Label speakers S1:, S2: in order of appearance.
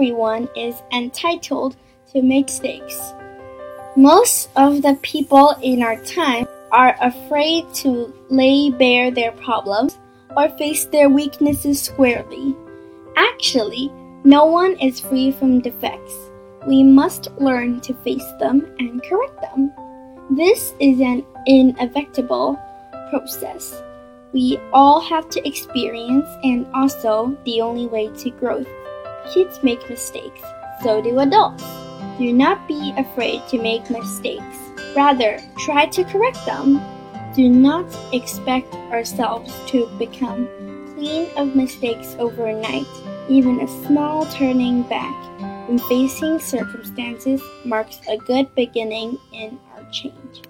S1: everyone is entitled to make mistakes. Most of the people in our time are afraid to lay bare their problems or face their weaknesses squarely. Actually, no one is free from defects. We must learn to face them and correct them. This is an inevitable process we all have to experience and also the only way to growth. Kids make mistakes, so do adults. Do not be afraid to make mistakes. Rather, try to correct them. Do not expect ourselves to become clean of mistakes overnight. Even a small turning back when facing circumstances marks a good beginning in our change.